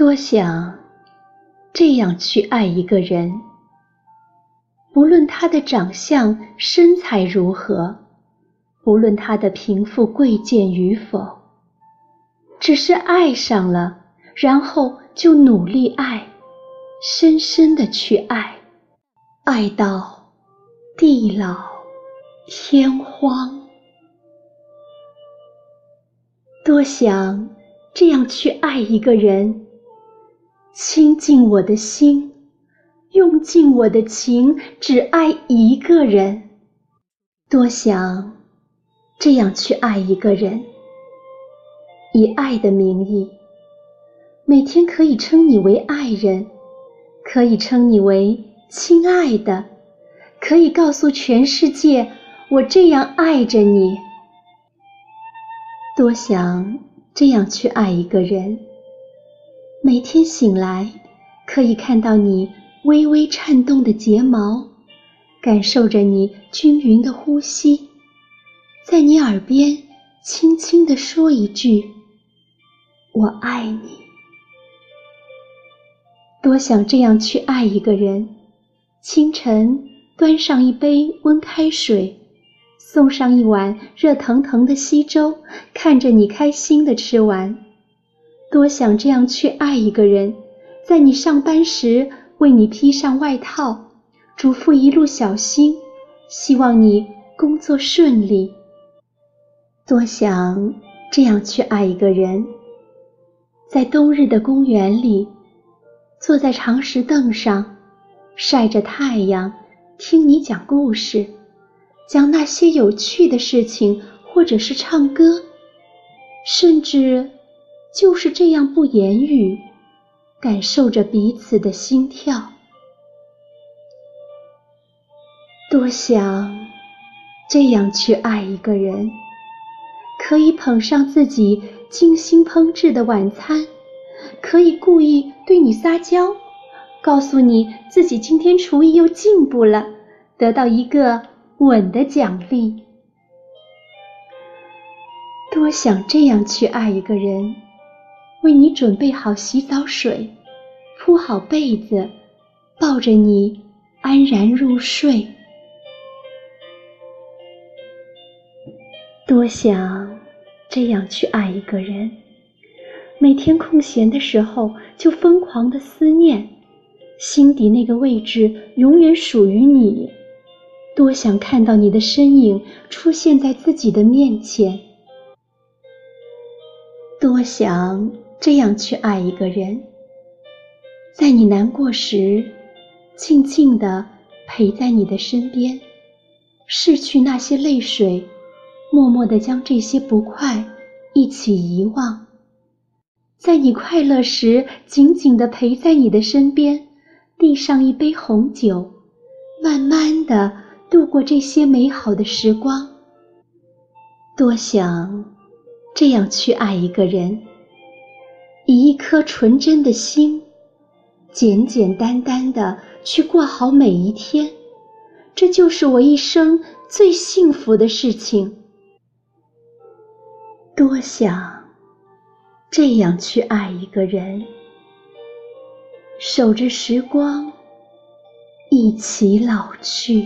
多想这样去爱一个人，不论他的长相、身材如何，不论他的贫富贵贱与否，只是爱上了，然后就努力爱，深深的去爱，爱到地老天荒。多想这样去爱一个人。倾尽我的心，用尽我的情，只爱一个人。多想这样去爱一个人，以爱的名义，每天可以称你为爱人，可以称你为亲爱的，可以告诉全世界我这样爱着你。多想这样去爱一个人。每天醒来，可以看到你微微颤动的睫毛，感受着你均匀的呼吸，在你耳边轻轻地说一句：“我爱你。”多想这样去爱一个人。清晨端上一杯温开水，送上一碗热腾腾的稀粥，看着你开心的吃完。多想这样去爱一个人，在你上班时为你披上外套，嘱咐一路小心，希望你工作顺利。多想这样去爱一个人，在冬日的公园里，坐在长石凳上，晒着太阳，听你讲故事，讲那些有趣的事情，或者是唱歌，甚至。就是这样不言语，感受着彼此的心跳。多想这样去爱一个人，可以捧上自己精心烹制的晚餐，可以故意对你撒娇，告诉你自己今天厨艺又进步了，得到一个吻的奖励。多想这样去爱一个人。为你准备好洗澡水，铺好被子，抱着你安然入睡。多想这样去爱一个人，每天空闲的时候就疯狂的思念，心底那个位置永远属于你。多想看到你的身影出现在自己的面前。多想。这样去爱一个人，在你难过时，静静地陪在你的身边，拭去那些泪水，默默地将这些不快一起遗忘；在你快乐时，紧紧地陪在你的身边，递上一杯红酒，慢慢地度过这些美好的时光。多想这样去爱一个人。以一颗纯真的心，简简单单的去过好每一天，这就是我一生最幸福的事情。多想这样去爱一个人，守着时光，一起老去。